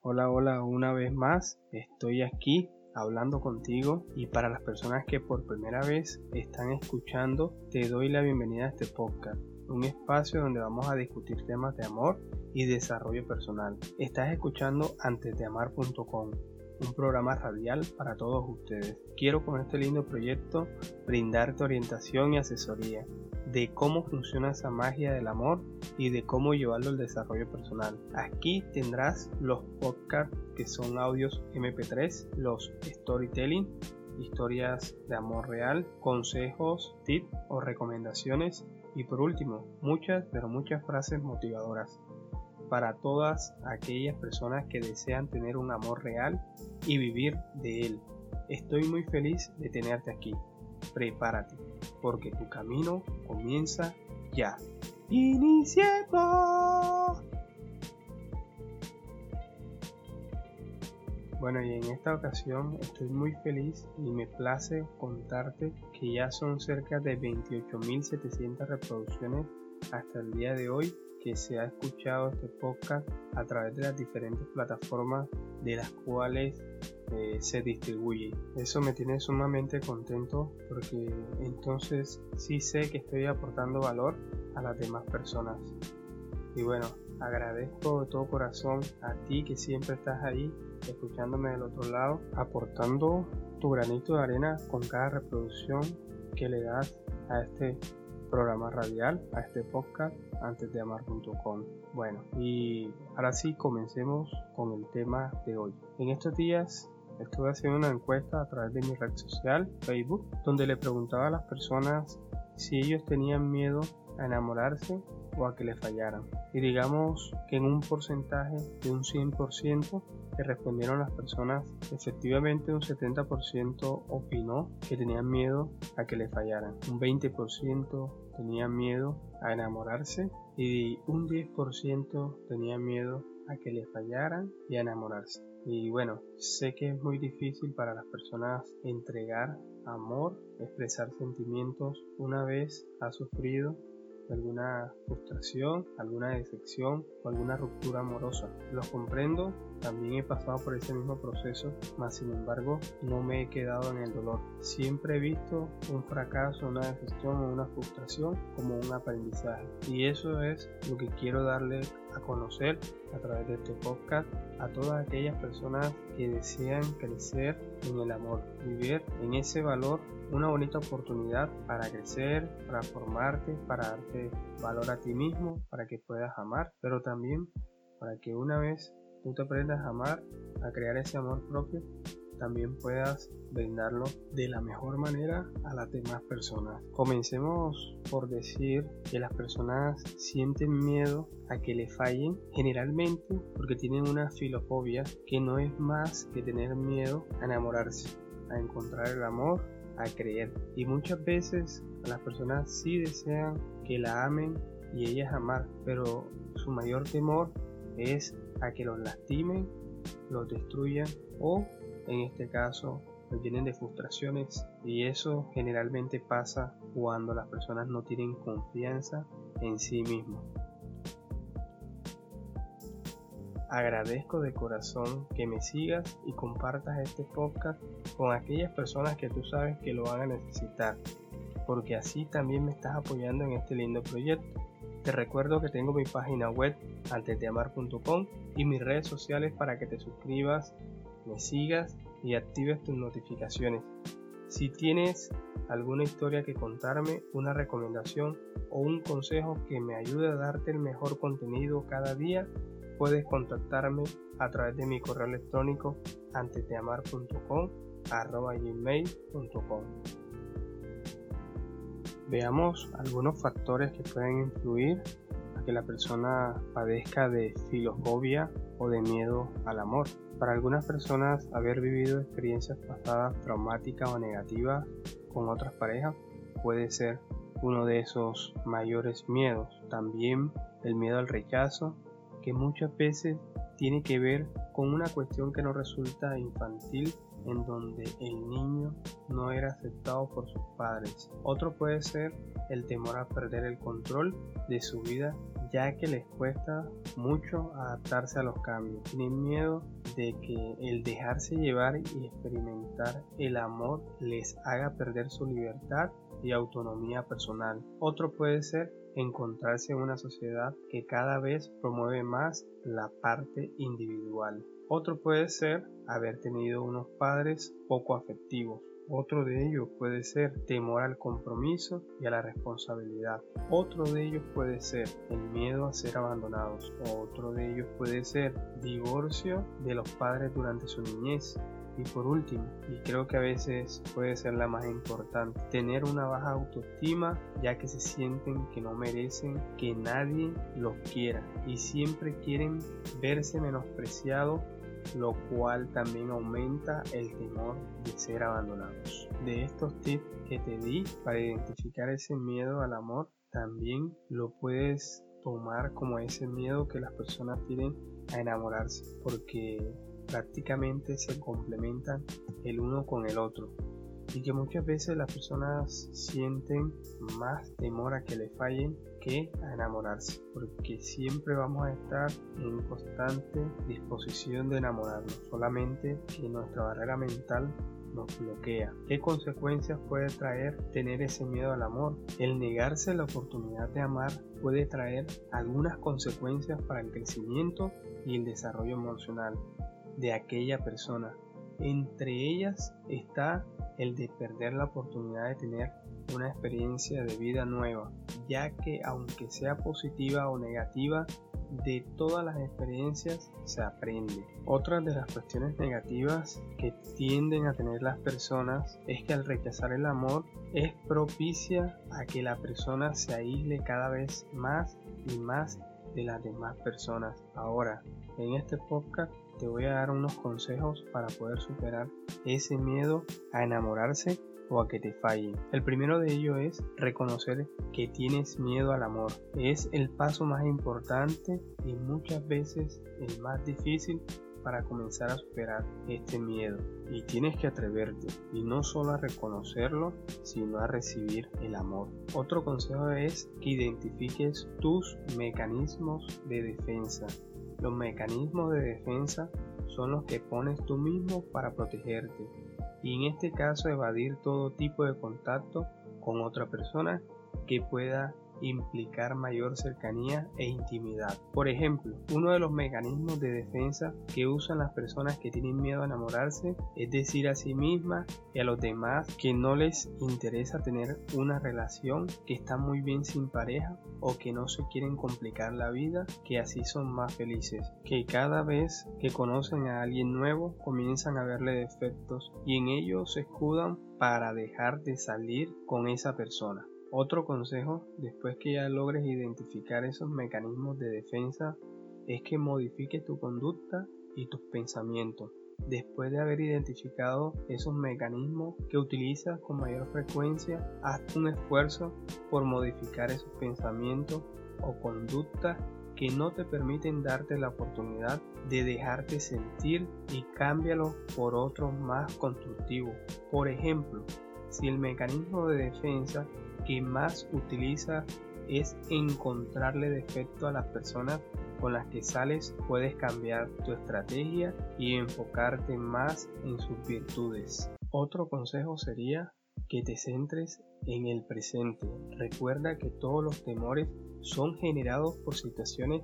Hola, hola, una vez más estoy aquí hablando contigo y para las personas que por primera vez están escuchando te doy la bienvenida a este podcast, un espacio donde vamos a discutir temas de amor y desarrollo personal. Estás escuchando antesdeamar.com, un programa radial para todos ustedes. Quiero con este lindo proyecto brindarte orientación y asesoría de cómo funciona esa magia del amor y de cómo llevarlo al desarrollo personal. Aquí tendrás los podcasts que son audios MP3, los storytelling, historias de amor real, consejos, tips o recomendaciones y por último, muchas pero muchas frases motivadoras para todas aquellas personas que desean tener un amor real y vivir de él. Estoy muy feliz de tenerte aquí. Prepárate, porque tu camino comienza ya. ¡Iniciemos! Bueno, y en esta ocasión estoy muy feliz y me place contarte que ya son cerca de 28.700 reproducciones hasta el día de hoy que se ha escuchado este podcast a través de las diferentes plataformas de las cuales eh, se distribuye. Eso me tiene sumamente contento porque entonces sí sé que estoy aportando valor a las demás personas. Y bueno, agradezco de todo corazón a ti que siempre estás ahí escuchándome del otro lado, aportando tu granito de arena con cada reproducción que le das a este programa radial, a este podcast antes de amar.com. Bueno, y ahora sí comencemos con el tema de hoy. En estos días estuve haciendo una encuesta a través de mi red social, Facebook, donde le preguntaba a las personas si ellos tenían miedo a enamorarse o a que le fallaran. Y digamos que en un porcentaje de un 100% que respondieron las personas, efectivamente un 70% opinó que tenían miedo a que le fallaran. Un 20% tenía miedo a enamorarse y un 10% tenía miedo a que le fallaran y a enamorarse. Y bueno, sé que es muy difícil para las personas entregar amor, expresar sentimientos una vez ha sufrido alguna frustración, alguna decepción o alguna ruptura amorosa. Lo comprendo, también he pasado por ese mismo proceso, mas sin embargo no me he quedado en el dolor. Siempre he visto un fracaso, una decepción o una frustración como un aprendizaje. Y eso es lo que quiero darle a conocer a través de este podcast a todas aquellas personas que desean crecer en el amor, vivir en ese valor una bonita oportunidad para crecer, para formarte, para darte valor a ti mismo, para que puedas amar, pero también para que una vez tú te aprendas a amar, a crear ese amor propio, también puedas brindarlo de la mejor manera a las demás personas. Comencemos por decir que las personas sienten miedo a que le fallen generalmente porque tienen una filofobia que no es más que tener miedo a enamorarse, a encontrar el amor a creer. Y muchas veces las personas sí desean que la amen y ellas amar, pero su mayor temor es a que los lastimen, los destruyan o en este caso los llenen de frustraciones y eso generalmente pasa cuando las personas no tienen confianza en sí mismos. Agradezco de corazón que me sigas y compartas este podcast con aquellas personas que tú sabes que lo van a necesitar, porque así también me estás apoyando en este lindo proyecto. Te recuerdo que tengo mi página web antesdeamar.com y mis redes sociales para que te suscribas, me sigas y actives tus notificaciones. Si tienes alguna historia que contarme, una recomendación o un consejo que me ayude a darte el mejor contenido cada día, puedes contactarme a través de mi correo electrónico antesdeamar.com gmail.com Veamos algunos factores que pueden influir a que la persona padezca de filofobia o de miedo al amor. Para algunas personas haber vivido experiencias pasadas traumáticas o negativas con otras parejas puede ser uno de esos mayores miedos. También el miedo al rechazo que muchas veces tiene que ver con una cuestión que no resulta infantil en donde el niño no era aceptado por sus padres. Otro puede ser el temor a perder el control de su vida ya que les cuesta mucho adaptarse a los cambios. Tienen miedo de que el dejarse llevar y experimentar el amor les haga perder su libertad y autonomía personal. Otro puede ser encontrarse en una sociedad que cada vez promueve más la parte individual. Otro puede ser haber tenido unos padres poco afectivos. Otro de ellos puede ser temor al compromiso y a la responsabilidad. Otro de ellos puede ser el miedo a ser abandonados. Otro de ellos puede ser divorcio de los padres durante su niñez. Y por último, y creo que a veces puede ser la más importante, tener una baja autoestima ya que se sienten que no merecen que nadie los quiera y siempre quieren verse menospreciados lo cual también aumenta el temor de ser abandonados. De estos tips que te di para identificar ese miedo al amor, también lo puedes tomar como ese miedo que las personas tienen a enamorarse, porque prácticamente se complementan el uno con el otro y que muchas veces las personas sienten más temor a que le fallen que a enamorarse porque siempre vamos a estar en constante disposición de enamorarnos solamente que nuestra barrera mental nos bloquea. ¿Qué consecuencias puede traer tener ese miedo al amor? El negarse la oportunidad de amar puede traer algunas consecuencias para el crecimiento y el desarrollo emocional de aquella persona. Entre ellas está el de perder la oportunidad de tener una experiencia de vida nueva, ya que aunque sea positiva o negativa, de todas las experiencias se aprende. Otra de las cuestiones negativas que tienden a tener las personas es que al rechazar el amor es propicia a que la persona se aísle cada vez más y más de las demás personas. Ahora, en este podcast te voy a dar unos consejos para poder superar ese miedo a enamorarse o a que te fallen. El primero de ellos es reconocer que tienes miedo al amor. Es el paso más importante y muchas veces el más difícil para comenzar a superar este miedo. Y tienes que atreverte y no solo a reconocerlo, sino a recibir el amor. Otro consejo es que identifiques tus mecanismos de defensa. Los mecanismos de defensa son los que pones tú mismo para protegerte y en este caso evadir todo tipo de contacto con otra persona que pueda implicar mayor cercanía e intimidad. Por ejemplo, uno de los mecanismos de defensa que usan las personas que tienen miedo a enamorarse es decir a sí misma y a los demás que no les interesa tener una relación, que están muy bien sin pareja o que no se quieren complicar la vida, que así son más felices, que cada vez que conocen a alguien nuevo comienzan a verle defectos y en ello se escudan para dejar de salir con esa persona. Otro consejo, después que ya logres identificar esos mecanismos de defensa, es que modifiques tu conducta y tus pensamientos. Después de haber identificado esos mecanismos que utilizas con mayor frecuencia, haz un esfuerzo por modificar esos pensamientos o conductas que no te permiten darte la oportunidad de dejarte sentir y cámbialo por otros más constructivos. Por ejemplo, si el mecanismo de defensa que más utiliza es encontrarle defecto a las personas con las que sales, puedes cambiar tu estrategia y enfocarte más en sus virtudes. Otro consejo sería que te centres en el presente. Recuerda que todos los temores son generados por situaciones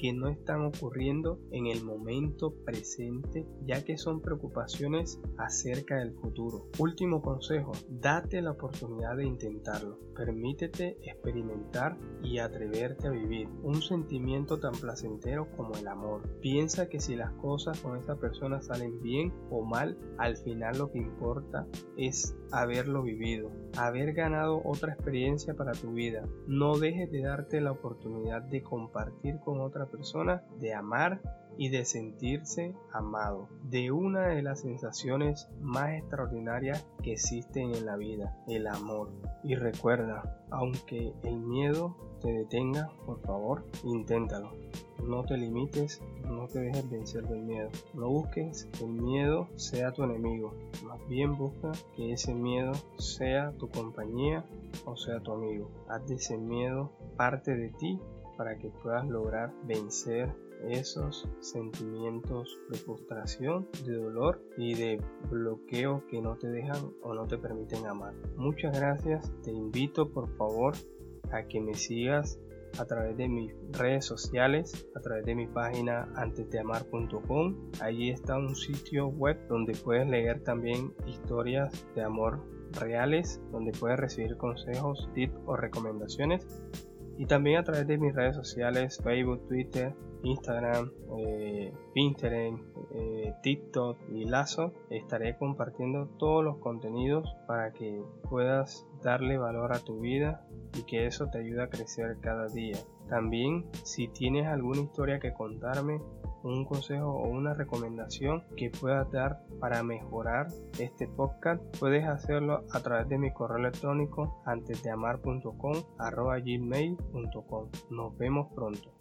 que no están ocurriendo en el momento presente, ya que son preocupaciones acerca del futuro. Último consejo, date la oportunidad de intentarlo. Permítete experimentar y atreverte a vivir un sentimiento tan placentero como el amor. Piensa que si las cosas con esa persona salen bien o mal, al final lo que importa es haberlo vivido, haber ganado otra experiencia para tu vida. No dejes de darte la oportunidad de compartir con otra persona, de amar y de sentirse amado, de una de las sensaciones más extraordinarias que existen en la vida, el amor. Y recuerda, aunque el miedo te detenga, por favor, inténtalo. No te limites, no te dejes vencer del miedo. No busques que el miedo sea tu enemigo. Más bien busca que ese miedo sea tu compañía o sea tu amigo. Haz de ese miedo parte de ti para que puedas lograr vencer esos sentimientos de frustración, de dolor y de bloqueo que no te dejan o no te permiten amar. Muchas gracias, te invito por favor a que me sigas a través de mis redes sociales, a través de mi página antesdeamar.com. Allí está un sitio web donde puedes leer también historias de amor reales, donde puedes recibir consejos, tips o recomendaciones. Y también a través de mis redes sociales, Facebook, Twitter, Instagram, eh, Pinterest, eh, TikTok y Lazo, estaré compartiendo todos los contenidos para que puedas darle valor a tu vida y que eso te ayude a crecer cada día. También si tienes alguna historia que contarme, un consejo o una recomendación que puedas dar para mejorar este podcast, puedes hacerlo a través de mi correo electrónico antes. Nos vemos pronto.